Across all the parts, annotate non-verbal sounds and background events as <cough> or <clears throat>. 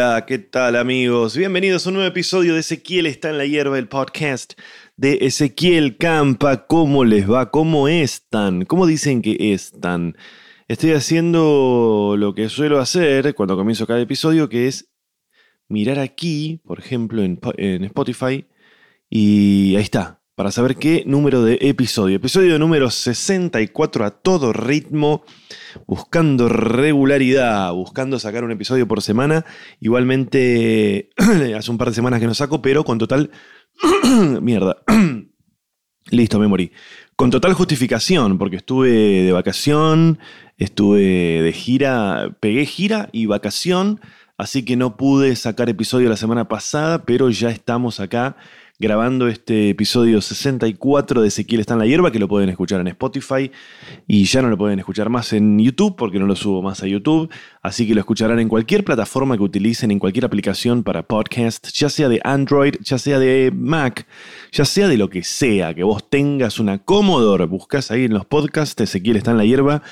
Hola, ¿qué tal amigos? Bienvenidos a un nuevo episodio de Ezequiel está en la hierba, el podcast de Ezequiel Campa. ¿Cómo les va? ¿Cómo están? ¿Cómo dicen que están? Estoy haciendo lo que suelo hacer cuando comienzo cada episodio, que es mirar aquí, por ejemplo, en, en Spotify, y ahí está, para saber qué número de episodio. Episodio número 64 a todo ritmo, buscando regularidad, buscando sacar un episodio por semana. Igualmente, <clears throat> hace un par de semanas que no saco, pero con total... <clears throat> Mierda. <clears throat> Listo, me morí. Con total justificación, porque estuve de vacación, estuve de gira, pegué gira y vacación, así que no pude sacar episodio la semana pasada, pero ya estamos acá grabando este episodio 64 de Ezequiel está en la hierba, que lo pueden escuchar en Spotify y ya no lo pueden escuchar más en YouTube porque no lo subo más a YouTube, así que lo escucharán en cualquier plataforma que utilicen, en cualquier aplicación para podcast, ya sea de Android, ya sea de Mac, ya sea de lo que sea, que vos tengas una Commodore, buscas ahí en los podcasts, Ezequiel está en la hierba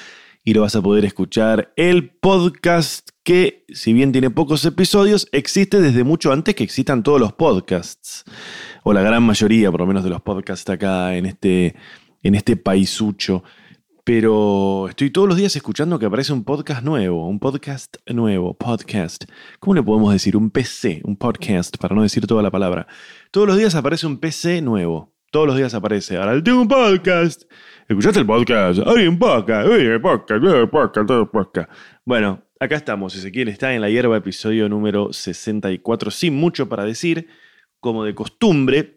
y lo vas a poder escuchar. El podcast que, si bien tiene pocos episodios, existe desde mucho antes que existan todos los podcasts o la gran mayoría, por lo menos, de los podcasts acá en este, en este paisucho. Pero estoy todos los días escuchando que aparece un podcast nuevo, un podcast nuevo, podcast. ¿Cómo le podemos decir? Un PC, un podcast, para no decir toda la palabra. Todos los días aparece un PC nuevo. Todos los días aparece. Ahora tengo un podcast. ¿Escuchaste el podcast? Hay un podcast, un podcast, un podcast, un podcast. Bueno, acá estamos. Ezequiel está en la hierba, episodio número 64. Sin mucho para decir como de costumbre,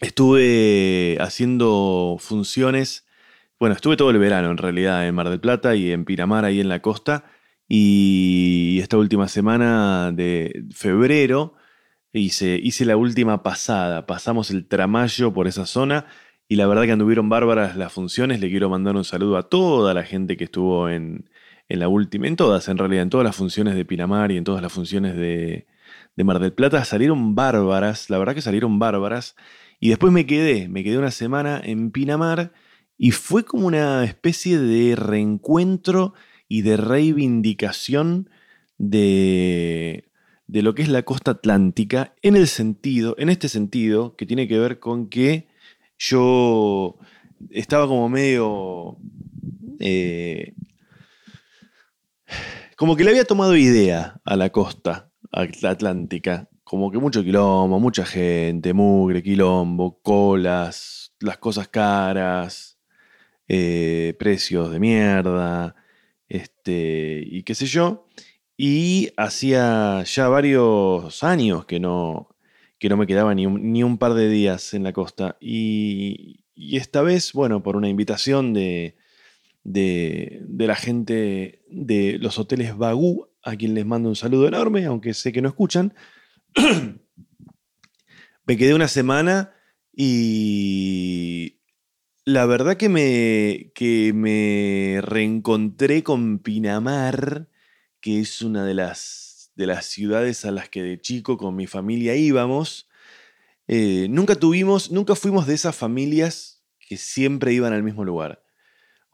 estuve haciendo funciones, bueno, estuve todo el verano en realidad en Mar del Plata y en Pinamar, ahí en la costa, y esta última semana de febrero hice, hice la última pasada, pasamos el tramayo por esa zona y la verdad que anduvieron bárbaras las funciones, le quiero mandar un saludo a toda la gente que estuvo en, en la última, en todas en realidad, en todas las funciones de Pinamar y en todas las funciones de, de Mar del Plata salieron bárbaras, la verdad que salieron bárbaras. Y después me quedé, me quedé una semana en Pinamar y fue como una especie de reencuentro y de reivindicación de, de lo que es la costa atlántica en el sentido, en este sentido, que tiene que ver con que yo estaba como medio... Eh, como que le había tomado idea a la costa atlántica. Como que mucho quilombo, mucha gente, mugre, quilombo, colas, las cosas caras, eh, precios de mierda, este, y qué sé yo. Y hacía ya varios años que no, que no me quedaba ni un, ni un par de días en la costa. Y, y esta vez, bueno, por una invitación de, de, de, la gente de los hoteles Bagú a quien les mando un saludo enorme, aunque sé que no escuchan. <clears throat> me quedé una semana y la verdad que me, que me reencontré con Pinamar, que es una de las, de las ciudades a las que de chico con mi familia íbamos. Eh, nunca tuvimos, nunca fuimos de esas familias que siempre iban al mismo lugar.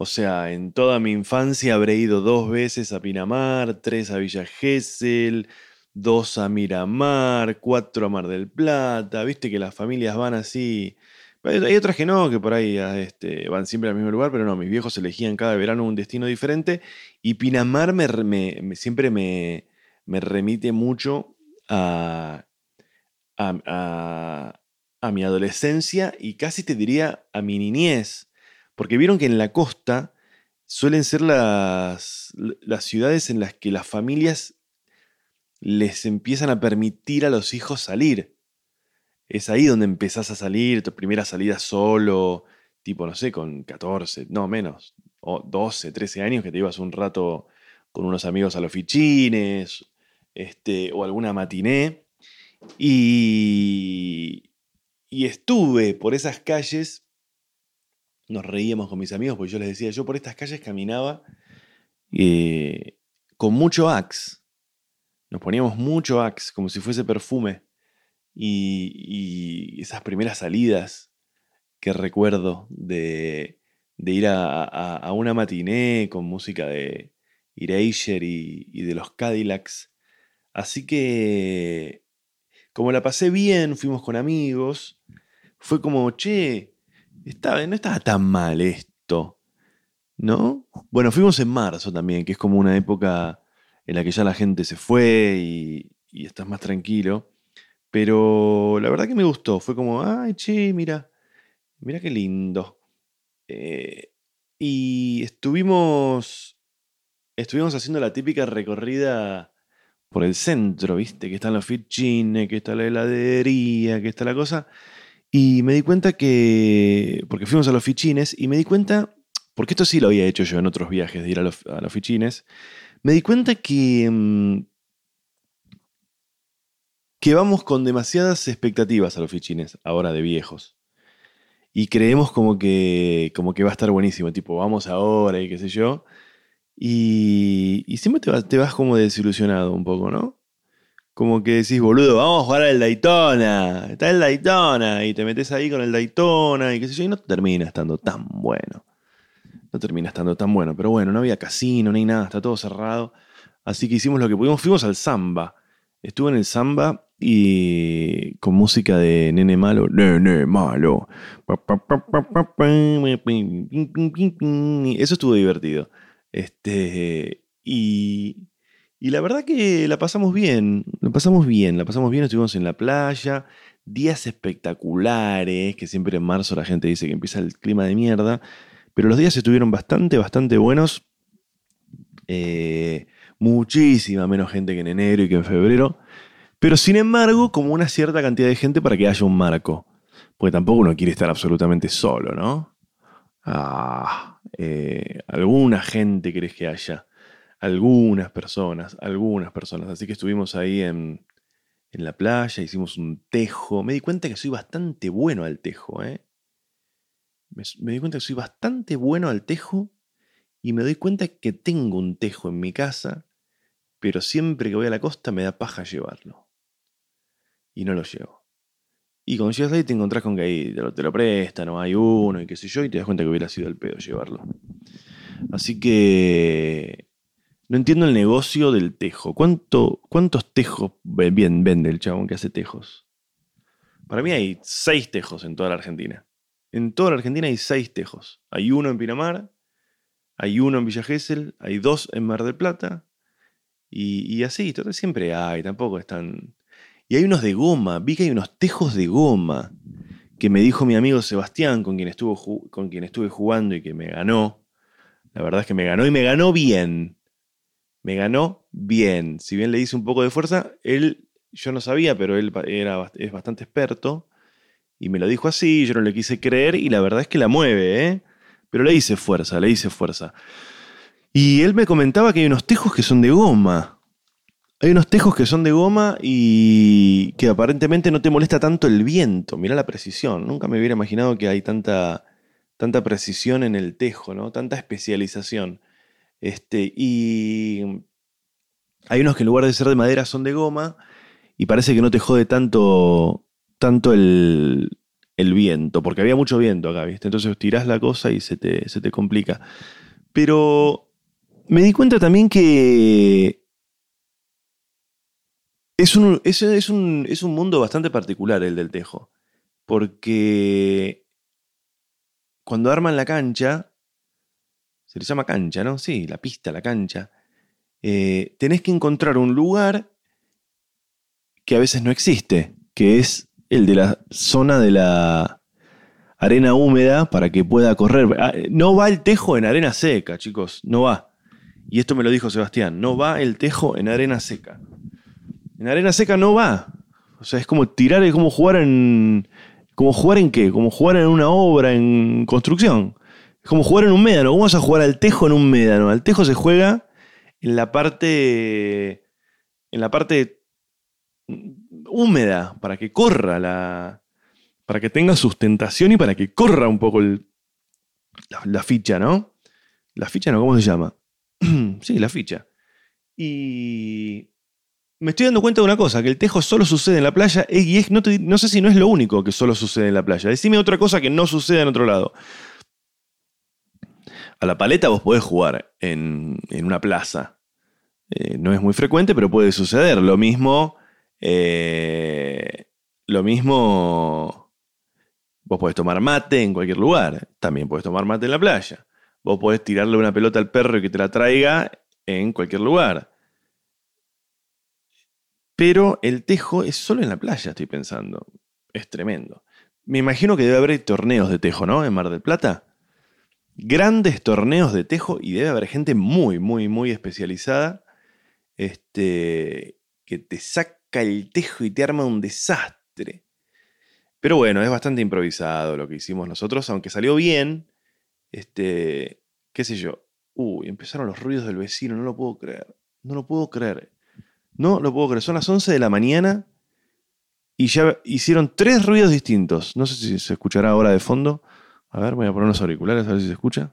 O sea, en toda mi infancia habré ido dos veces a Pinamar, tres a Villa Gesell, dos a Miramar, cuatro a Mar del Plata. Viste que las familias van así. Hay otras que no, que por ahí ah, este, van siempre al mismo lugar, pero no, mis viejos elegían cada verano un destino diferente. Y Pinamar me, siempre me, remite mucho a, a, a mi adolescencia y casi te diría a mi niñez. Porque vieron que en la costa suelen ser las, las ciudades en las que las familias les empiezan a permitir a los hijos salir. Es ahí donde empezás a salir, tu primera salida solo, tipo, no sé, con 14, no menos, o 12, 13 años que te ibas un rato con unos amigos a los fichines, este, o alguna matiné. Y, y estuve por esas calles nos reíamos con mis amigos, porque yo les decía, yo por estas calles caminaba eh, con mucho axe. Nos poníamos mucho axe, como si fuese perfume. Y, esas primeras salidas que recuerdo de, ir a, una matiné con música de Erasure y, y de los Cadillacs Así que, como la pasé bien, fuimos con amigos, fue como, che, estaba, no estaba tan mal esto, ¿no? Bueno, fuimos en marzo también, que es como una época en la que ya la gente se fue y, y estás más tranquilo. Pero la verdad que me gustó, fue como, ay, che, mira, mira qué lindo. Eh, y estuvimos, estuvimos haciendo la típica recorrida por el centro, ¿viste? Que están los fichines, que está la heladería, que está la cosa. Y me di cuenta que, porque fuimos a los fichines, y me di cuenta, porque esto sí lo había hecho yo en otros viajes de ir a los, fichines, me di cuenta que, mm, que vamos con demasiadas expectativas a los fichines, ahora de viejos. Y creemos como que, como que va a estar buenísimo, tipo, vamos ahora y qué sé yo. Y, y siempre te vas, te vas como desilusionado un poco, ¿no? Como que decís, boludo, vamos a jugar al Daytona. Está el Daytona. Y te metes ahí con el Daytona y qué sé yo. Y no termina estando tan bueno. No termina estando tan bueno. Pero bueno, no había casino ni nada. Está todo cerrado. Así que hicimos lo que pudimos. Fuimos al Samba. Estuve en el Samba y con música de Nene Malo. Nene Malo. Eso estuvo divertido. Este, y, y la verdad que la pasamos bien. La pasamos bien. La pasamos bien. Estuvimos en la playa. Días espectaculares. Que siempre en marzo la gente dice que empieza el clima de mierda. Pero los días estuvieron bastante, bastante buenos. Eh, muchísima menos gente que en enero y que en febrero. Pero sin embargo, como una cierta cantidad de gente para que haya un marco. Porque tampoco uno quiere estar absolutamente solo, ¿no? Ah, eh, alguna gente querés que haya. Algunas personas, algunas personas. Así que estuvimos ahí en, en la playa, hicimos un tejo. Me di cuenta que soy bastante bueno al tejo, ¿eh? Me, di cuenta que soy bastante bueno al tejo y me doy cuenta que tengo un tejo en mi casa, pero siempre que voy a la costa me da paja llevarlo y no lo llevo. Y cuando llegas ahí te encontrás con que ahí te lo, te prestan, no hay uno y qué sé yo, y te das cuenta que hubiera sido el pedo llevarlo. Así que no entiendo el negocio del tejo. ¿Cuánto, ¿Cuántos tejos vende el chabón que hace tejos? Para mí hay seis tejos en toda la Argentina. En toda la Argentina hay seis tejos. Hay uno en Pinamar, hay uno en Villa Gesell, hay dos en Mar del Plata, y, y así, siempre hay, tampoco están y hay unos de goma, vi que hay unos tejos de goma que me dijo mi amigo Sebastián, con quien, estuvo, con quien estuve jugando y que me ganó. La verdad es que me ganó y me ganó bien. Me ganó bien. Si bien le hice un poco de fuerza, él, yo no sabía, pero él era, es bastante experto. Y me lo dijo así, yo no le quise creer y la verdad es que la mueve, ¿eh? Pero le hice fuerza, le hice fuerza. Y él me comentaba que hay unos tejos que son de goma. Hay unos tejos que son de goma y que aparentemente no te molesta tanto el viento. Mirá la precisión. Nunca me hubiera imaginado que hay tanta, tanta precisión en el tejo, ¿no? Tanta especialización. Este, y hay unos que en lugar de ser de madera son de goma y parece que no te jode tanto, tanto el, el viento, porque había mucho viento acá, ¿viste? Entonces tirás la cosa y se te, se te complica. Pero me di cuenta también que es un, es, un, es un mundo bastante particular el del tejo. Porque cuando arman la cancha, se le llama cancha, ¿no? Sí, la pista, la cancha. Eh, tenés que encontrar un lugar que a veces no existe, que es el de la zona de la arena húmeda para que pueda correr. Ah, no va el tejo en arena seca, chicos, no va. Y esto me lo dijo Sebastián, no va el tejo en arena seca. En arena seca no va. O sea, es como tirar, es como jugar en. ¿Como jugar en qué? Como jugar en una obra en construcción. Es como jugar en un médano. ¿Cómo vas a jugar al tejo en un médano? Al tejo se juega en la parte. En la parte húmeda, para que corra la. Para que tenga sustentación y para que corra un poco la, la ficha, ¿no? La ficha, ¿no? ¿Cómo se llama? <clears throat> sí, la ficha. Y me estoy dando cuenta de una cosa, que el tejo solo sucede en la playa y no, no, sé si no es lo único que solo sucede en la playa. Decime otra cosa que no sucede en otro lado. A la paleta vos podés jugar en, una plaza. Eh, no es muy frecuente, pero puede suceder. Lo mismo, eh, lo mismo, vos podés tomar mate en cualquier lugar. También podés tomar mate en la playa. Vos podés tirarle una pelota al perro y que te la traiga en cualquier lugar. Pero el tejo es solo en la playa, estoy pensando. Es tremendo. Me imagino que debe haber torneos de tejo, ¿no? En Mar del Plata. Grandes torneos de tejo y debe haber gente muy, muy, muy especializada este, que te saca el tejo y te arma un desastre. Pero bueno, es bastante improvisado lo que hicimos nosotros, aunque salió bien. Este, qué sé yo. Uy, empezaron los ruidos del vecino, no lo puedo creer. No lo puedo creer. No lo puedo creer. Son las 11 de la mañana y ya hicieron tres ruidos distintos. No sé si se escuchará ahora de fondo. A ver, voy a poner unos auriculares a ver si se escucha.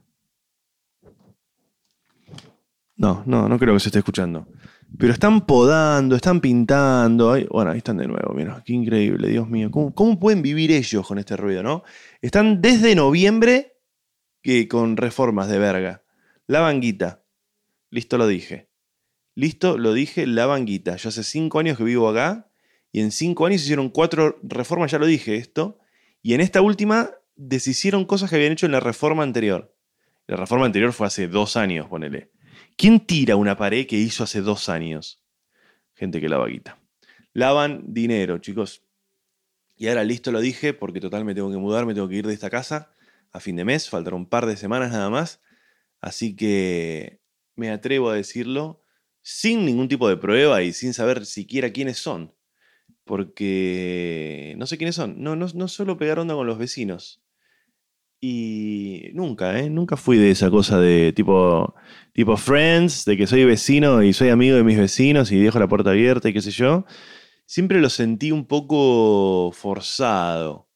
No, no, no creo que se esté escuchando. Pero están podando, están pintando. bueno, ahí están de nuevo, mira, qué increíble, Dios mío. ¿Cómo, pueden vivir ellos con este ruido, no? Están desde noviembre que con reformas de verga. La banguita. Listo lo dije. Listo lo dije, la banguita. Yo hace cinco años que vivo acá y en cinco años hicieron cuatro reformas, ya lo dije esto. Y en esta última deshicieron cosas que habían hecho en la reforma anterior. La reforma anterior fue hace dos años, ponele. ¿Quién tira una pared que hizo hace dos años? Gente que lava guita. Lavan dinero, chicos. Y ahora listo lo dije, porque total me tengo que mudar, me tengo que ir de esta casa a fin de mes, faltaron un par de semanas nada más. Así que me atrevo a decirlo sin ningún tipo de prueba y sin saber siquiera quiénes son. Porque no sé quiénes son. No, no, no solo pegar onda con los vecinos. Y nunca, ¿eh? Nunca fui de esa cosa de tipo, tipo Friends, de que soy vecino y soy amigo de mis vecinos y dejo la puerta abierta y qué sé yo. Siempre lo sentí un poco forzado.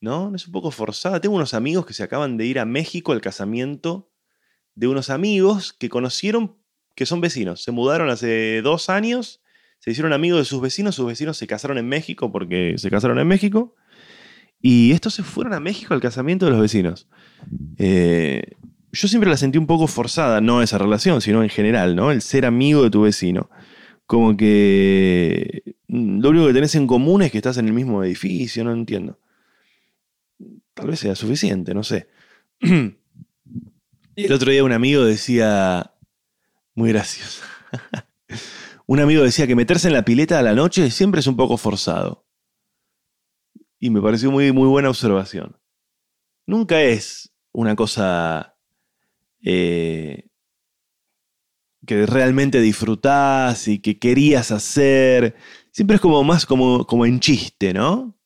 ¿No? Es un poco forzado. Tengo unos amigos que se acaban de ir a México al casamiento de unos amigos que conocieron que son vecinos. Se mudaron hace dos años, se hicieron amigos de sus vecinos, sus vecinos se casaron en México porque se casaron en México y estos se fueron a México al casamiento de los vecinos. Eh, yo siempre la sentí un poco forzada, no esa relación, sino en general, ¿no? El ser amigo de tu vecino. Como que mm, lo único que tenés en común es que estás en el mismo edificio, no entiendo. Tal vez sea suficiente, no sé. <clears throat> El otro día un amigo decía, muy gracioso, <laughs> un amigo decía que meterse en la pileta a la noche siempre es un poco forzado. Y me pareció muy, muy buena observación. Nunca es una cosa eh, que realmente disfrutás y que querías hacer. Siempre es como más como, como en chiste, ¿no?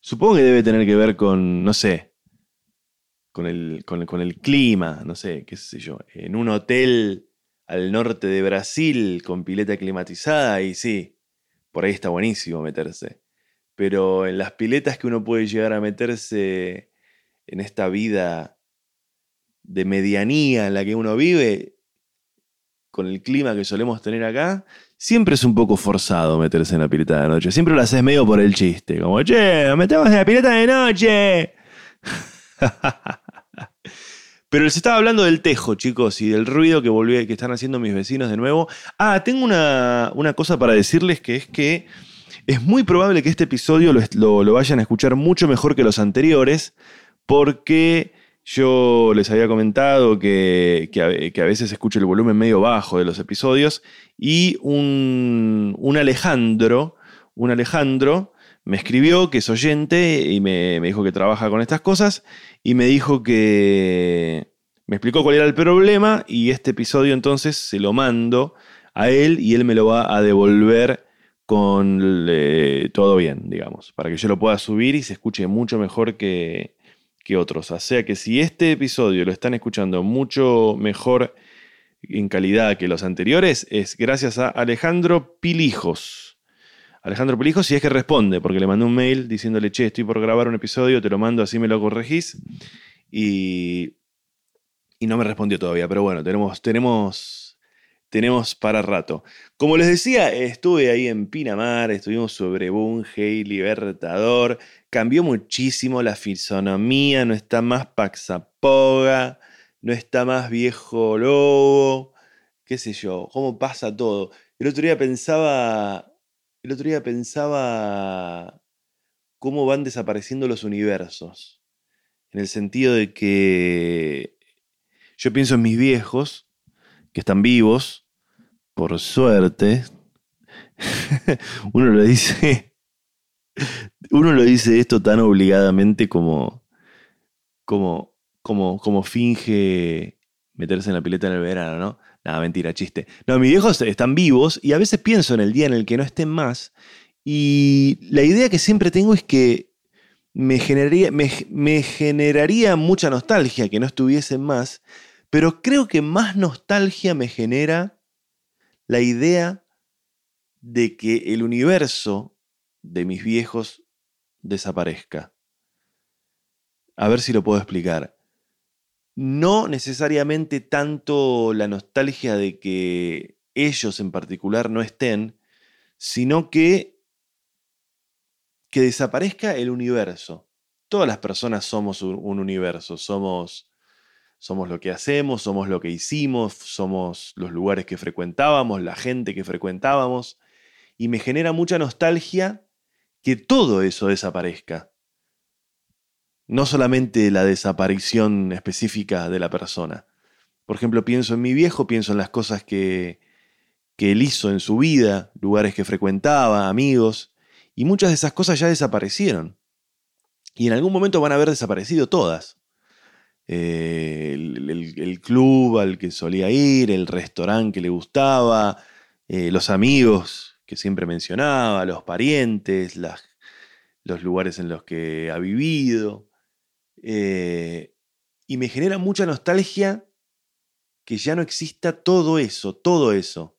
Supongo que debe tener que ver con, no sé, con el, con, con el clima, no sé, qué sé yo, en un hotel al norte de Brasil con pileta climatizada y sí, por ahí está buenísimo meterse pero en las piletas que uno puede llegar a meterse en esta vida de medianía en la que uno vive, con el clima que solemos tener acá, siempre es un poco forzado meterse en la pileta de noche. Siempre lo haces medio por el chiste, como, che, metemos en la pileta de noche. <laughs> Pero les estaba hablando del tejo, chicos, y del ruido que, volví, que están haciendo mis vecinos de nuevo. Ah, tengo una, una cosa para decirles que es que es muy probable que este episodio lo, vayan a escuchar mucho mejor que los anteriores, porque yo les había comentado que, a, veces escucho el volumen medio bajo de los episodios y un, Alejandro, un Alejandro me escribió que es oyente y me, me, dijo que trabaja con estas cosas y me dijo que me explicó cuál era el problema y este episodio entonces se lo mando a él y él me lo va a devolver con todo bien, digamos, para que yo lo pueda subir y se escuche mucho mejor que, que otros. O sea que si este episodio lo están escuchando mucho mejor en calidad que los anteriores, es gracias a Alejandro Pilijos. Alejandro Pilijos, si es que responde, porque le mandé un mail diciéndole, che, estoy por grabar un episodio, te lo mando, así me lo corregís. Y, y no me respondió todavía, pero bueno, tenemos, tenemos tenemos para rato. Como les decía, estuve ahí en Pinamar, estuvimos sobre Bunge y Libertador. Cambió muchísimo la fisonomía, no está más Paxapoga, no está más viejo lobo, qué sé yo, cómo pasa todo. El otro día pensaba, el otro día pensaba cómo van desapareciendo los universos. En el sentido de que yo pienso en mis viejos, que están vivos, por suerte. <laughs> Uno lo dice. Uno lo dice esto tan obligadamente como. como. como, como finge meterse en la pileta en el verano, ¿no? Nada, mentira, chiste. No, mis viejos están vivos y a veces pienso en el día en el que no estén más. Y la idea que siempre tengo es que me generaría, me, generaría mucha nostalgia que no estuviesen más, pero creo que más nostalgia me genera la idea de que el universo de mis viejos desaparezca. A ver si lo puedo explicar no necesariamente tanto la nostalgia de que ellos en particular no estén, sino que que desaparezca el universo. Todas las personas somos un, universo, somos, somos lo que hacemos, somos lo que hicimos, somos los lugares que frecuentábamos, la gente que frecuentábamos, y me genera mucha nostalgia que todo eso desaparezca no solamente la desaparición específica de la persona. Por ejemplo, pienso en mi viejo, pienso en las cosas que, que él hizo en su vida, lugares que frecuentaba, amigos, y muchas de esas cosas ya desaparecieron. Y en algún momento van a haber desaparecido todas. Eh, el, club al que solía ir, el restaurante que le gustaba, eh, los amigos que siempre mencionaba, los parientes, los lugares en los que ha vivido. Eh, y me genera mucha nostalgia que ya no exista todo eso, todo eso.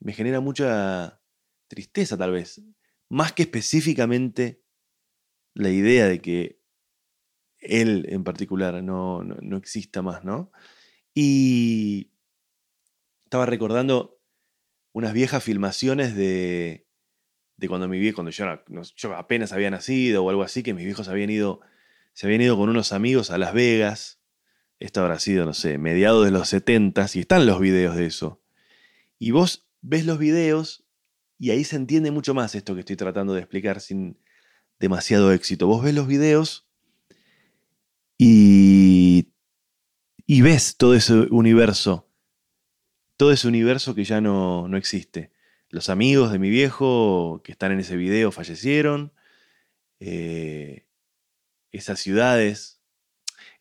Me genera mucha tristeza tal vez, más que específicamente la idea de que él en particular no, no, exista más, ¿no? Y estaba recordando unas viejas filmaciones de, de cuando mi viejo, cuando yo, yo, apenas había nacido o algo así, que mis viejos habían ido, se habían ido con unos amigos a Las Vegas. Esto habrá sido, no sé, mediados de los 70 y están los videos de eso. Y vos ves los videos y ahí se entiende mucho más esto que estoy tratando de explicar sin demasiado éxito. Vos ves los videos y, ves todo ese universo, todo ese universo que ya no, no existe. Los amigos de mi viejo que están en ese video fallecieron. Eh, esas ciudades.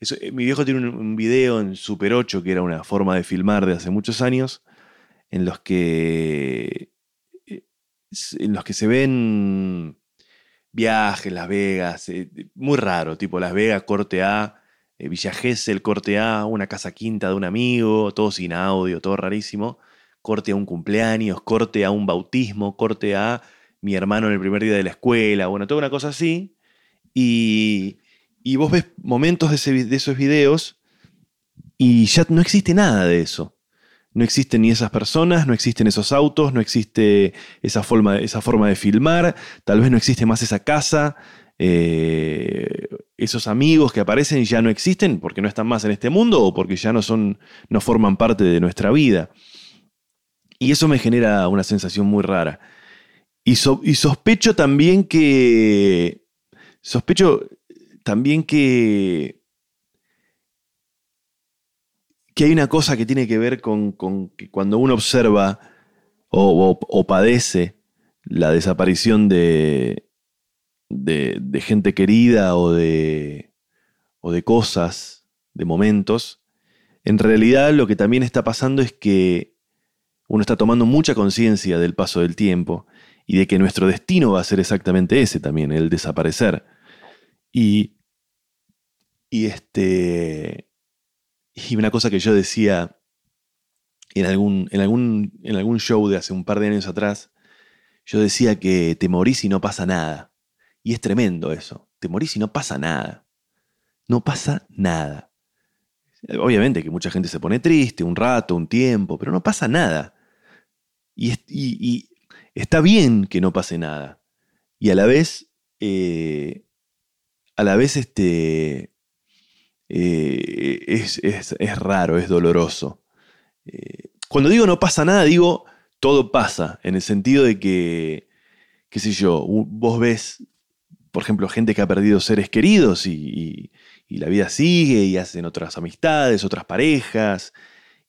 Eh, mi viejo tiene un, video en Super 8, que era una forma de filmar de hace muchos años, en los que, eh, en los que se ven viajes, Las Vegas, muy raro, tipo Las Vegas, corte A, Villa Gesell, corte A, una casa quinta de un amigo, todo sin audio, todo rarísimo corte a un cumpleaños, corte a un bautismo, corte a mi hermano en el primer día de la escuela, bueno, toda una cosa así. Y, y vos ves momentos de, esos videos y ya no existe nada de eso. No existen ni esas personas, no existen esos autos, no existe esa forma, esa forma de filmar, tal vez no existe más esa casa, eh, esos amigos que aparecen ya no existen porque no están más en este mundo o porque ya no son, no forman parte de nuestra vida. Y eso me genera una sensación muy rara. Y, sospecho también que. Sospecho también que. Que hay una cosa que tiene que ver con, que cuando uno observa o, padece la desaparición de, de, gente querida o de, o de cosas, de momentos, en realidad lo que también está pasando es que uno está tomando mucha conciencia del paso del tiempo y de que nuestro destino va a ser exactamente ese también, el desaparecer. Y, y, este, y una cosa que yo decía en algún, en, algún, en algún show de hace un par de años atrás, yo decía que te morís y no pasa nada. Y es tremendo eso. Te morís y no pasa nada. No pasa nada. Obviamente que mucha gente se pone triste un rato, un tiempo, pero no pasa nada. Y, está bien que no pase nada. Y a la vez, eh, a la vez este, eh, es, raro, es doloroso. eh, cuando digo no pasa nada, digo todo pasa, en el sentido de que, qué sé yo, vos ves, por ejemplo, gente que ha perdido seres queridos y, la vida sigue y hacen otras amistades, otras parejas,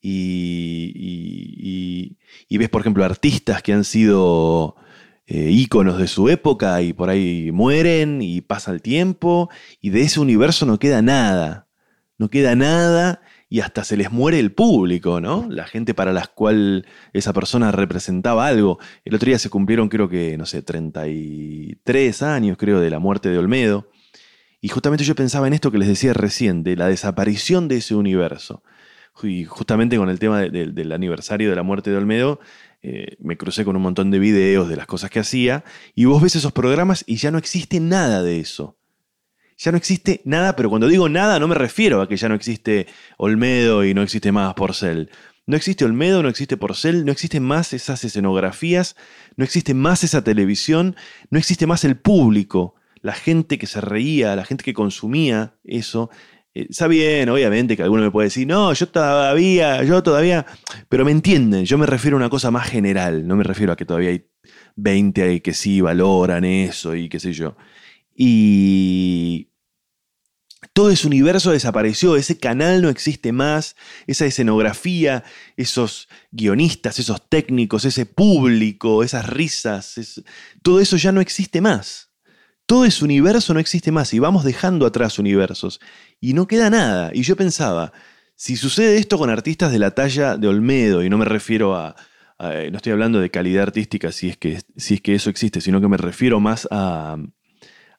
y, ves, por ejemplo, artistas que han sido eh, íconos de su época y por ahí mueren y pasa el tiempo, y de ese universo no queda nada, no queda nada y hasta se les muere el público, ¿no? La gente para la cual esa persona representaba algo. El otro día se cumplieron, creo que, no sé, 33 años, creo, de la muerte de Olmedo. Y justamente yo pensaba en esto que les decía recién, de la desaparición de ese universo. Y justamente con el tema del aniversario de la muerte de Olmedo, eh, me crucé con un montón de videos de las cosas que hacía, y vos ves esos programas y ya no existe nada de eso ya no existe nada, pero cuando digo nada no me refiero a que ya no existe Olmedo y no existe más Porcel. No existe Olmedo, no existe Porcel, no existen más esas escenografías, no existe más esa televisión, no existe más el público, la gente que se reía, la gente que consumía eso. Eh, está bien, obviamente, que alguno me puede decir, no, yo todavía, yo todavía, pero me entienden, yo me refiero a una cosa más general, no me refiero a que todavía hay 20 que sí valoran eso y qué sé yo. Y todo ese universo desapareció, ese canal no existe más, esa escenografía, esos guionistas, esos técnicos, ese público, esas risas, todo eso ya no existe más. Todo ese universo no existe más y vamos dejando atrás universos y no queda nada. Y yo pensaba, si sucede esto con artistas de la talla de Olmedo, y no me refiero a, no estoy hablando de calidad artística si es que, si es que eso existe, sino que me refiero más a,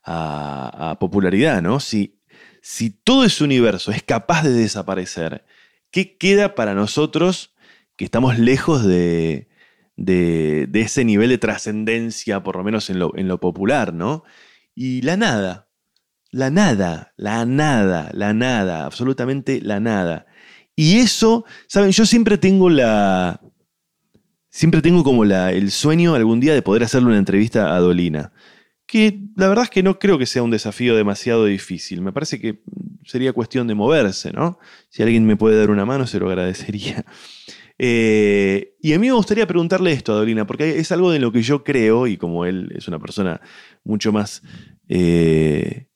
a, popularidad, ¿no? Si, si todo ese universo es capaz de desaparecer, ¿qué queda para nosotros que estamos lejos de, de, ese nivel de trascendencia, por lo menos en lo, en lo popular, ¿no? Y la nada, la nada, la nada, la nada, absolutamente la nada. Y eso, ¿saben? Yo siempre tengo la... Siempre tengo como la, el sueño algún día de poder hacerle una entrevista a Dolina que la verdad es que no creo que sea un desafío demasiado difícil. Me parece que sería cuestión de moverse, ¿no? Si alguien me puede dar una mano, se lo agradecería. <laughs> Eh, y a mí me gustaría preguntarle esto a Dolina, porque es algo de lo que yo creo, y como él es una persona mucho más... Eh,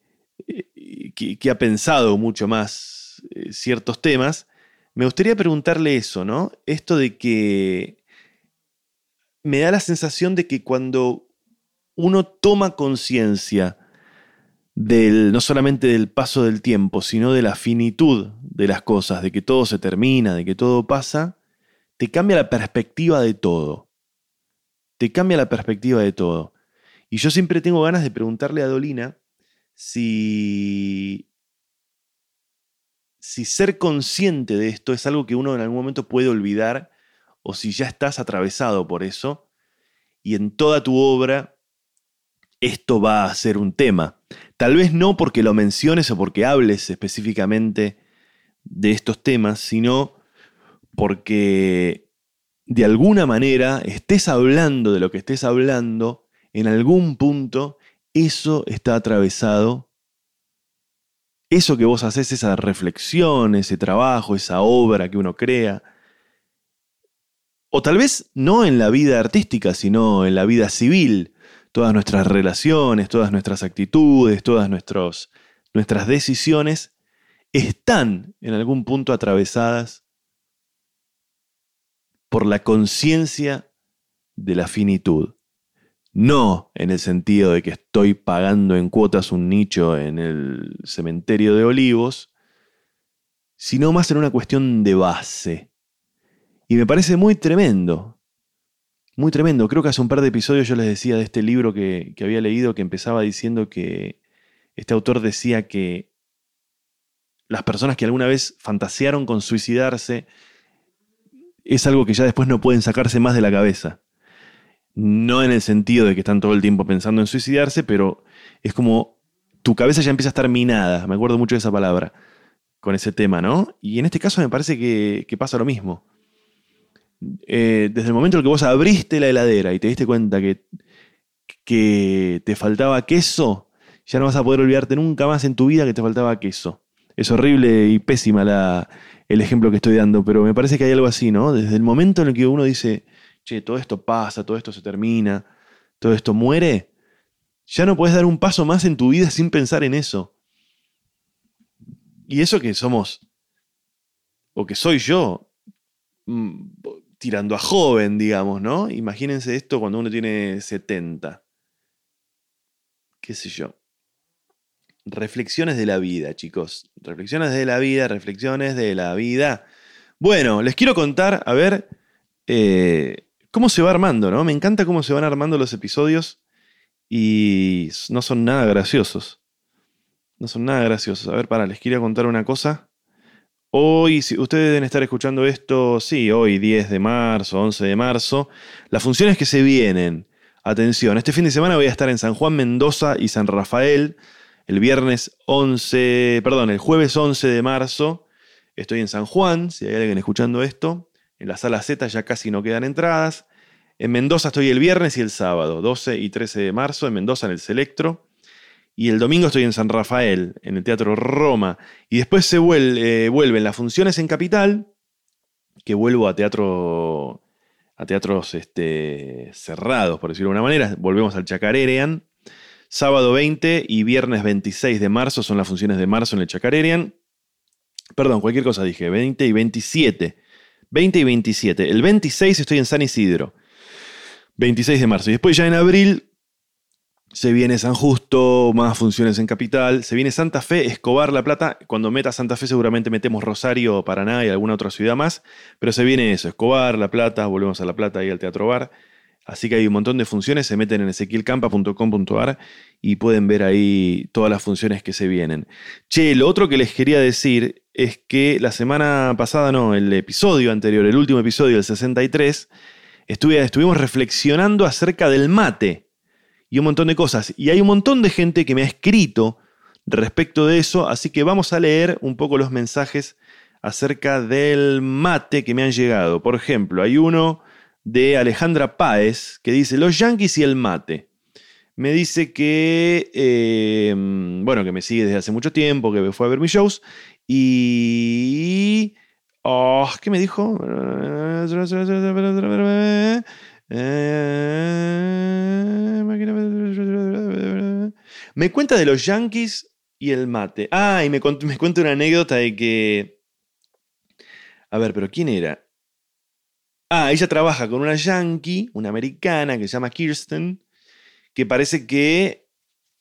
que, ha pensado mucho más eh, ciertos temas, me gustaría preguntarle eso, ¿no? Esto de que me da la sensación de que cuando uno toma conciencia del, no solamente del paso del tiempo, sino de la finitud de las cosas, de que todo se termina, de que todo pasa, te cambia la perspectiva de todo. Te cambia la perspectiva de todo. Y yo siempre tengo ganas de preguntarle a Dolina si, si ser consciente de esto es algo que uno en algún momento puede olvidar o si ya estás atravesado por eso y en toda tu obra esto va a ser un tema. Tal vez no porque lo menciones o porque hables específicamente de estos temas, sino porque de alguna manera estés hablando de lo que estés hablando, en algún punto eso está atravesado. Eso que vos haces, esa reflexión, ese trabajo, esa obra que uno crea, o tal vez no en la vida artística, sino en la vida civil, todas nuestras relaciones, todas nuestras actitudes, todas nuestras decisiones están en algún punto atravesadas por la conciencia de la finitud. No en el sentido de que estoy pagando en cuotas un nicho en el cementerio de olivos, sino más en una cuestión de base. Y me parece muy tremendo muy tremendo. Creo que hace un par de episodios yo les decía de este libro que, había leído que empezaba diciendo que este autor decía que las personas que alguna vez fantasearon con suicidarse es algo que ya después no pueden sacarse más de la cabeza. No en el sentido de que están todo el tiempo pensando en suicidarse, pero es como tu cabeza ya empieza a estar minada. Me acuerdo mucho de esa palabra con ese tema, ¿no? Y en este caso me parece que, que pasa lo mismo. Eh, desde el momento en que vos abriste la heladera y te diste cuenta que, que te faltaba queso, ya no vas a poder olvidarte nunca más en tu vida que te faltaba queso. Es horrible y pésima la, el ejemplo que estoy dando, pero me parece que hay algo así, ¿no? Desde el momento en el que uno dice, che, todo esto pasa, todo esto se termina, todo esto muere, ya no puedes dar un paso más en tu vida sin pensar en eso. Y eso que somos, o que soy yo, mm, tirando a joven, digamos, ¿no? Imagínense esto cuando uno tiene 70. ¿Qué sé yo? Reflexiones de la vida, chicos. Reflexiones de la vida, reflexiones de la vida. Bueno, les quiero contar, a ver, eh, cómo se va armando, ¿no? Me encanta cómo se van armando los episodios y no son nada graciosos. No son nada graciosos. A ver, para, les quiero contar una cosa. Hoy, si ustedes deben estar escuchando esto, sí, hoy 10 de marzo, 11 de marzo, las funciones que se vienen. Atención, este fin de semana voy a estar en San Juan, Mendoza y San Rafael. El viernes 11, perdón, el jueves 11 de marzo estoy en San Juan, si hay alguien escuchando esto. En la sala Z ya casi no quedan entradas. En Mendoza estoy el viernes y el sábado, 12 y 13 de marzo, en Mendoza en el Selectro. Y el domingo estoy en San Rafael, en el Teatro Roma. Y después se vuelve, vuelven las funciones en Capital, que vuelvo a teatro a teatros este, cerrados, por decirlo de una manera. Volvemos al Chacarerean. Sábado 20 y viernes 26 de marzo son las funciones de marzo en el Chacarerean. Perdón, cualquier cosa dije, 20 y 27. 20 y 27. El 26 estoy en San Isidro. 26 de marzo. Y después ya en abril se viene San Justo, más funciones en Capital. Se viene Santa Fe, Escobar, La Plata. Cuando meta Santa Fe seguramente metemos Rosario, Paraná y alguna otra ciudad más. Pero se viene eso, Escobar, La Plata, volvemos a La Plata y al Teatro Bar. Así que hay un montón de funciones, se meten en ezequielcampa.com.ar y pueden ver ahí todas las funciones que se vienen. Che, lo otro que les quería decir es que la semana pasada, no, el episodio anterior, el último episodio, el 63, estuvimos reflexionando acerca del mate y un montón de cosas. Y hay un montón de gente que me ha escrito respecto de eso, así que vamos a leer un poco los mensajes acerca del mate que me han llegado. Por ejemplo, hay uno de Alejandra Páez que dice Los Yankees y el mate. Me dice que, eh, bueno, que me sigue desde hace mucho tiempo, que fue a ver mis shows y... Oh, ¿Qué me dijo? Me cuenta de los Yankees y el mate. Ah, y me, me cuenta una anécdota de que... A ver, pero ¿quién era? Ah, ella trabaja con una yankee, una americana que se llama Kirsten, que parece que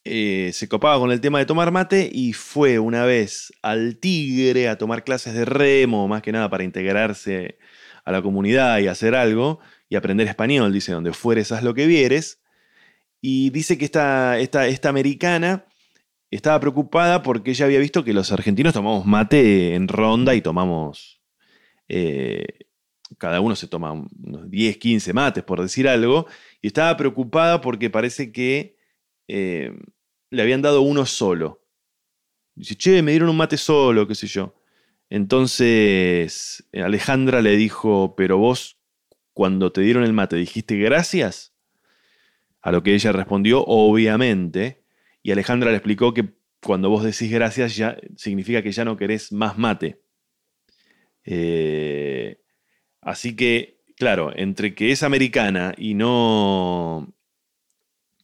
eh, se copaba con el tema de tomar mate y fue una vez al Tigre a tomar clases de remo, más que nada para integrarse a la comunidad y hacer algo y aprender español, dice, donde fueres haz lo que vieres. Y dice que esta, esta, esta americana estaba preocupada porque ella había visto que los argentinos tomamos mate en ronda y tomamos, eh, cada uno se toma unos 10, 15 mates, por decir algo, y estaba preocupada porque parece que eh, le habían dado uno solo. Dice, che, me dieron un mate solo, qué sé yo. Entonces Alejandra le dijo, pero vos cuando te dieron el mate dijiste gracias. A lo que ella respondió, obviamente. Y Alejandra le explicó que cuando vos decís gracias ya significa que ya no querés más mate. Eh, así que, claro, entre que es americana y no...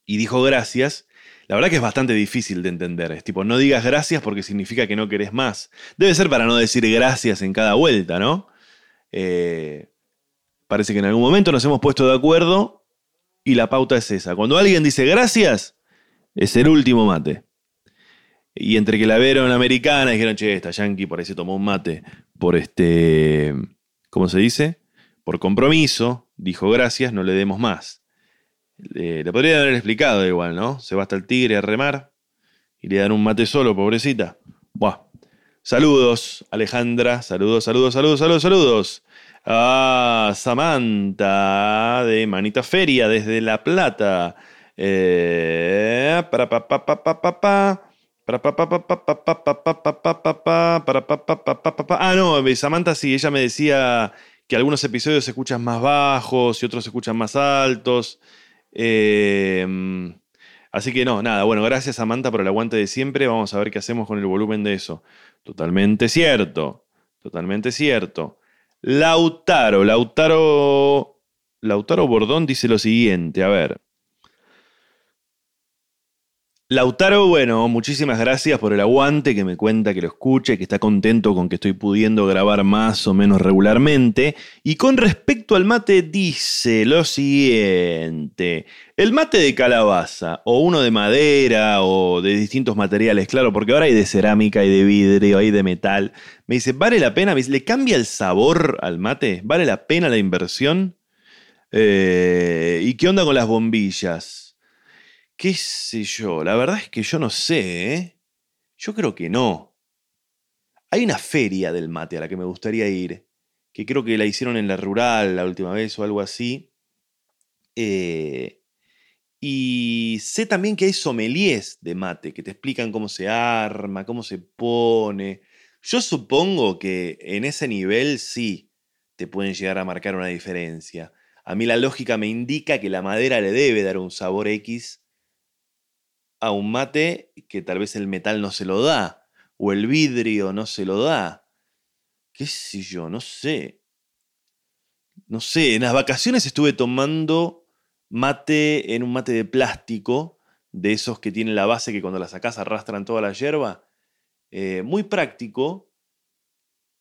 y dijo gracias, la verdad que es bastante difícil de entender. Es tipo, no digas gracias porque significa que no querés más. Debe ser para no decir gracias en cada vuelta, ¿no? Eh, parece que en algún momento nos hemos puesto de acuerdo y la pauta es esa. Cuando alguien dice gracias, es el último mate. Y entre que la vieron americana y dijeron, che, esta yankee por ahí se tomó un mate por este, ¿cómo se dice? Por compromiso, dijo gracias, no le demos más. Eh, le podría haber explicado igual, ¿no? Se va hasta el tigre a remar y le dan un mate solo, pobrecita. Buah. Saludos, Alejandra. Saludos, saludos, saludos, saludos, saludos. A Samantha de Manita Feria desde La Plata. para pa pa pa pa pa pa. Para pa pa pa pa pa pa pa pa pa pa pa para pa pa pa pa pa Ah, no, Samantha sí, ella me decía que algunos episodios se escuchan más bajos y otros se escuchan más altos. Eh, Así que no, nada, bueno, gracias Samantha por el aguante de siempre. Vamos a ver qué hacemos con el volumen de eso. Totalmente cierto, totalmente cierto. Lautaro, Lautaro, Lautaro Bordón dice lo siguiente, a ver. Lautaro, bueno, muchísimas gracias por el aguante, que me cuenta que lo escuche, que está contento con que estoy pudiendo grabar más o menos regularmente. Y con respecto al mate, dice lo siguiente. El mate de calabaza, o uno de madera, o de distintos materiales, claro, porque ahora hay de cerámica, hay de vidrio, hay de metal. Me dice, ¿vale la pena? ¿le cambia el sabor al mate? ¿Vale la pena la inversión? Eh, ¿Y qué onda con las bombillas? ¿Qué sé yo? La verdad es que yo no sé, ¿eh? Yo creo que no. Hay una feria del mate a la que me gustaría ir, que creo que la hicieron en la rural la última vez o algo así. Eh, y sé también que hay sommeliers de mate que te explican cómo se arma, cómo se pone. Yo supongo que en ese nivel sí te pueden llegar a marcar una diferencia. A mí la lógica me indica que la madera le debe dar un sabor X a un mate que tal vez el metal no se lo da, o el vidrio no se lo da. ¿Qué sé yo? No sé. No sé, en las vacaciones estuve tomando mate en un mate de plástico, de esos que tienen la base que cuando la sacas arrastran toda la hierba. Eh, muy práctico.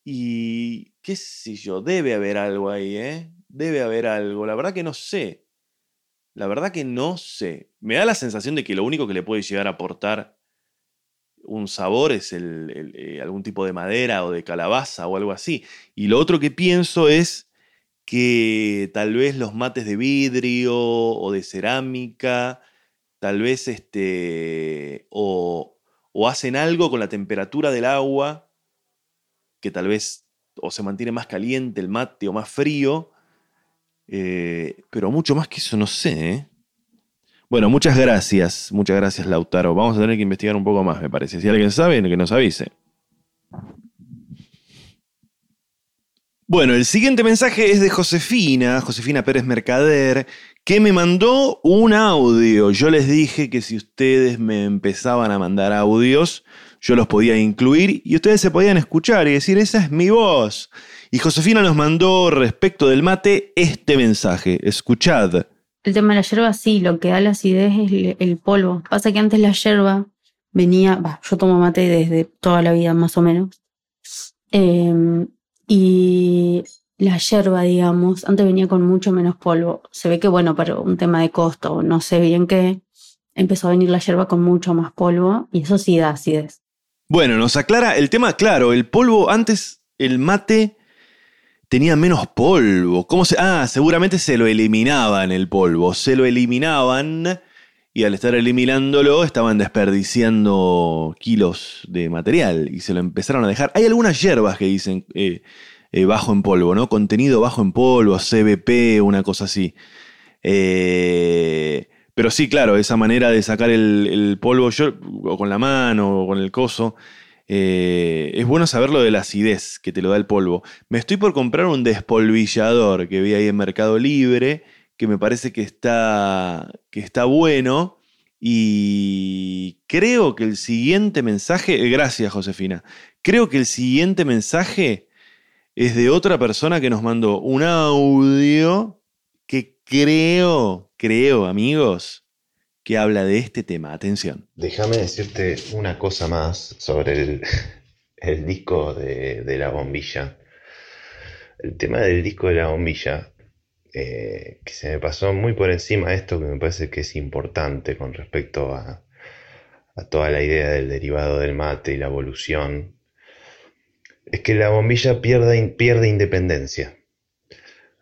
Y qué sé yo, debe haber algo ahí, ¿eh? Debe haber algo. La verdad que no sé. La verdad que no sé. Me da la sensación de que lo único que le puede llegar a aportar un sabor es el, eh, algún tipo de madera o de calabaza o algo así. Y lo otro que pienso es que tal vez los mates de vidrio o de cerámica, tal vez este, o, o hacen algo con la temperatura del agua, que tal vez o se mantiene más caliente el mate o más frío, eh, pero mucho más que eso no sé. ¿eh? Bueno, muchas gracias. Muchas gracias, Lautaro. Vamos a tener que investigar un poco más, me parece. Si alguien sabe, que nos avise. Bueno, el siguiente mensaje es de Josefina, Josefina Pérez Mercader, que me mandó un audio. Yo les dije que si ustedes me empezaban a mandar audios, yo los podía incluir y ustedes se podían escuchar y decir, esa es mi voz. Y Josefina nos mandó respecto del mate este mensaje. Escuchad. El tema de la yerba, sí, lo que da la acidez es el, polvo. Pasa que antes la yerba venía, yo tomo mate desde toda la vida más o menos. Em, y la yerba, digamos, antes venía con mucho menos polvo. Se ve que, bueno, pero un tema de costo, no sé bien qué, empezó a venir la yerba con mucho más polvo y eso sí da acidez. Bueno, nos aclara el tema, claro, el polvo antes, el mate tenía menos polvo. ¿Cómo se.? Ah, seguramente se lo eliminaban el polvo. Se lo eliminaban y al estar eliminándolo estaban desperdiciando kilos de material y se lo empezaron a dejar. Hay algunas hierbas que dicen eh, eh, bajo en polvo, ¿no? Contenido bajo en polvo, CBP, una cosa así. Eh, pero sí, claro, esa manera de sacar el, el polvo yo, o con la mano o con el coso eh, es bueno saber lo de la acidez que te lo da el polvo. Me estoy por comprar un despolvillador que vi ahí en Mercado Libre, que me parece que está, que está bueno. Y creo que el siguiente mensaje, eh, gracias Josefina, creo que el siguiente mensaje es de otra persona que nos mandó un audio que creo, creo amigos, que habla de este tema. Atención. Déjame decirte una cosa más sobre el, <laughs> disco de, la bombilla. El tema del disco de la bombilla, eh, que se me pasó muy por encima esto que me parece que es importante con respecto a, toda la idea del derivado del mate y la evolución, es que la bombilla pierde, pierde independencia.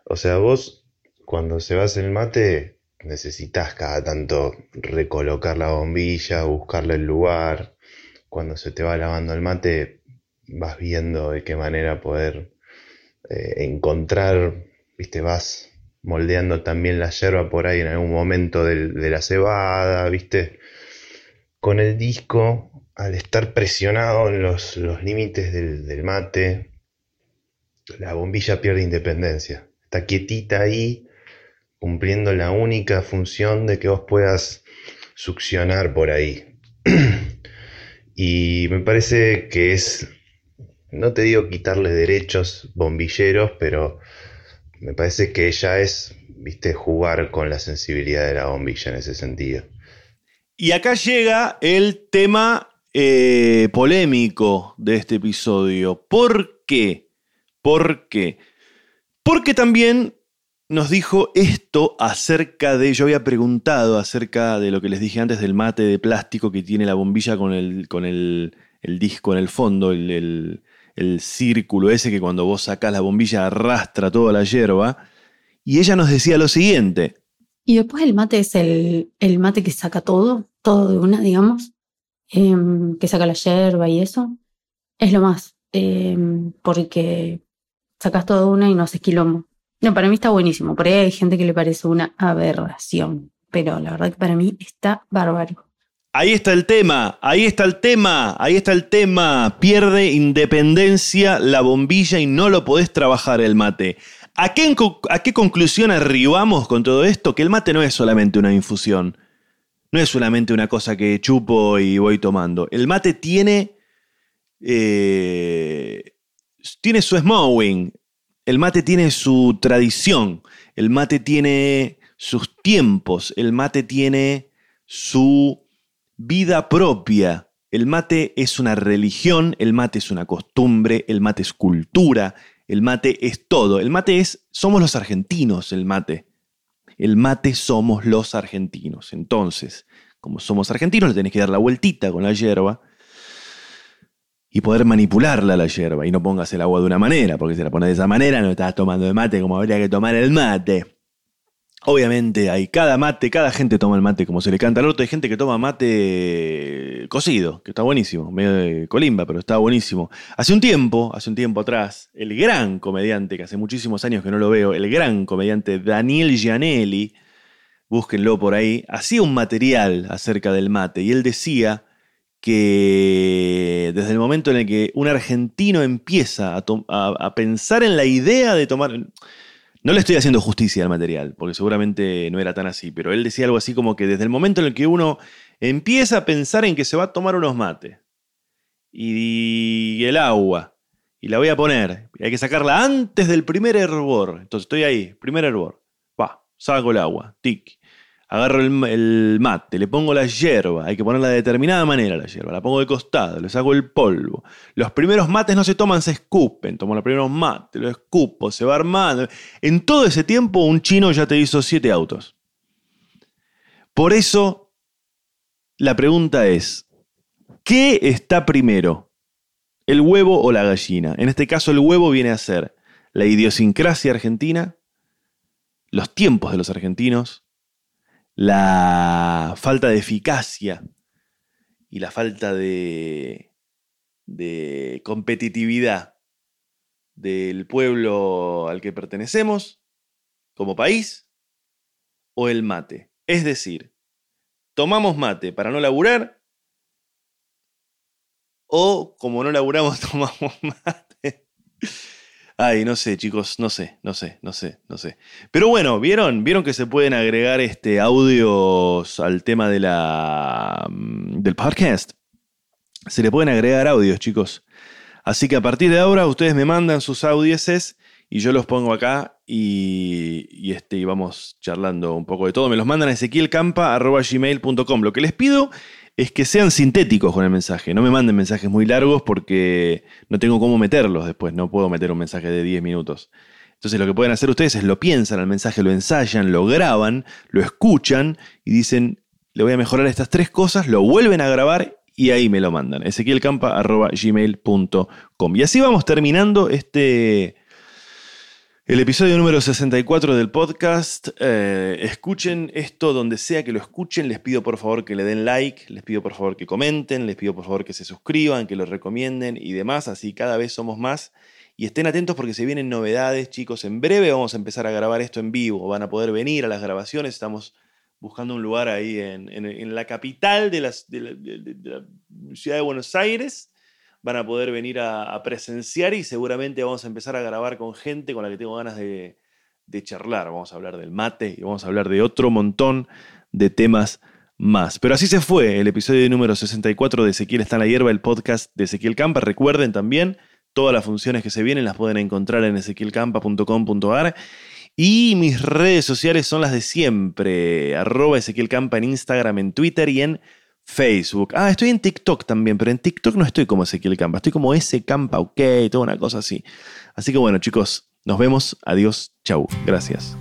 O sea, vos cuando se va el mate necesitas cada tanto recolocar la bombilla, buscarle el lugar. Cuando se te va lavando el mate, vas viendo de qué manera poder eh, encontrar, viste, vas moldeando también la yerba por ahí en algún momento de la cebada, viste. Con el disco, al estar presionado en los, límites del mate, la bombilla pierde independencia. Está quietita ahí cumpliendo la única función de que vos puedas succionar por ahí. <clears throat> y me parece que es, no te digo quitarle derechos bombilleros, pero me parece que ya es, viste, jugar con la sensibilidad de la bombilla en ese sentido. Y acá llega el tema eh, polémico de este episodio. ¿Por qué? ¿Por qué? Porque también nos dijo esto acerca de, yo había preguntado acerca de lo que les dije antes del mate de plástico que tiene la bombilla con el, con el, disco en el fondo, el, el, círculo ese que cuando vos sacás la bombilla arrastra toda la hierba. Y ella nos decía lo siguiente. Y después el mate es el, el mate que saca todo, todo de una, digamos, em, que saca la hierba y eso. Es lo más, em, porque sacas todo de una y no haces quilombo. No, para mí está buenísimo. Por ahí hay gente que le parece una aberración, pero la verdad que para mí está bárbaro. Ahí está el tema, ahí está el tema, ahí está el tema. Pierde independencia la bombilla y no lo podés trabajar el mate. ¿A qué, ¿A qué conclusión arribamos con todo esto? Que el mate no es solamente una infusión. No es solamente una cosa que chupo y voy tomando. El mate tiene. Eh, tiene su smowing. El mate tiene su tradición, el mate tiene sus tiempos, el mate tiene su vida propia. El mate es una religión, el mate es una costumbre, el mate es cultura, el mate es todo. El mate es, somos los argentinos, el mate. El mate somos los argentinos. Entonces, como somos argentinos, le tenés que dar la vueltita con la hierba y poder manipularla la hierba y no pongas el agua de una manera, porque si la pones de esa manera no estás tomando el mate como habría que tomar el mate. Obviamente hay cada mate, cada gente toma el mate como se le canta al otro. Hay gente que toma mate cocido, que está buenísimo, medio de colimba, pero está buenísimo. Hace un tiempo, hace un tiempo atrás, el gran comediante, que hace muchísimos años que no lo veo, el gran comediante Daniel Gianelli, búsquenlo por ahí, hacía un material acerca del mate y él decía que desde el momento en el que un argentino empieza a, pensar en la idea de tomar... No le estoy haciendo justicia al material, porque seguramente no era tan así, pero él decía algo así como que desde el momento en el que uno empieza a pensar en que se va a tomar unos mates y el agua, y la voy a poner, hay que sacarla antes del primer hervor, entonces estoy ahí, primer hervor, va, saco el agua, tic, agarro el, mate, le pongo la hierba, hay que ponerla de determinada manera la hierba, la pongo de costado, le saco el polvo. Los primeros mates no se toman, se escupen, tomo los primeros mates, lo escupo, se va armando. En todo ese tiempo un chino ya te hizo siete autos. Por eso, la pregunta es, ¿qué está primero? ¿El huevo o la gallina? En este caso el huevo viene a ser la idiosincrasia argentina, los tiempos de los argentinos, la falta de eficacia y la falta de, de competitividad del pueblo al que pertenecemos como país o el mate. Es decir, tomamos mate para no laburar o como no laburamos <laughs> tomamos mate. Ay, no sé, chicos, no sé, no sé, no sé, no sé. Pero bueno, ¿vieron? ¿Vieron que se pueden agregar este audios al tema de la, mm, del podcast? Se le pueden agregar audios, chicos. Así que a partir de ahora ustedes me mandan sus audieces y yo los pongo acá y, y, este, y vamos charlando un poco de todo. Me los mandan a ezequielcampa.gmail.com. Lo que les pido es que sean sintéticos con el mensaje. No me manden mensajes muy largos porque no tengo cómo meterlos después. No puedo meter un mensaje de 10 minutos. Entonces lo que pueden hacer ustedes es lo piensan al mensaje, lo ensayan, lo graban, lo escuchan y dicen, le voy a mejorar estas tres cosas, lo vuelven a grabar y ahí me lo mandan. ezequielcampa.gmail.com. Y así vamos terminando este el episodio número 64 del podcast. Eh, escuchen esto donde sea que lo escuchen. Les pido por favor que le den like, les pido por favor que comenten, les pido por favor que se suscriban, que lo recomienden y demás. Así cada vez somos más. Y estén atentos porque se vienen novedades, chicos. En breve vamos a empezar a grabar esto en vivo. Van a poder venir a las grabaciones. Estamos buscando un lugar ahí en, la capital de, de la ciudad de Buenos Aires van a poder venir a, presenciar y seguramente vamos a empezar a grabar con gente con la que tengo ganas de, charlar. Vamos a hablar del mate y vamos a hablar de otro montón de temas más. Pero así se fue el episodio número 64 de Ezequiel está en la hierba, el podcast de Ezequiel Campa. Recuerden también, todas las funciones que se vienen las pueden encontrar en ezequielcampa.com.ar. Y mis redes sociales son las de siempre. Arroba Ezequiel Campa en Instagram, en Twitter y en Facebook. Ah, estoy en TikTok también, pero en TikTok no estoy como Ezequiel Campa, estoy como ese Campa, ok, toda una cosa así. Así que bueno, chicos, nos vemos. Adiós, chau. Gracias.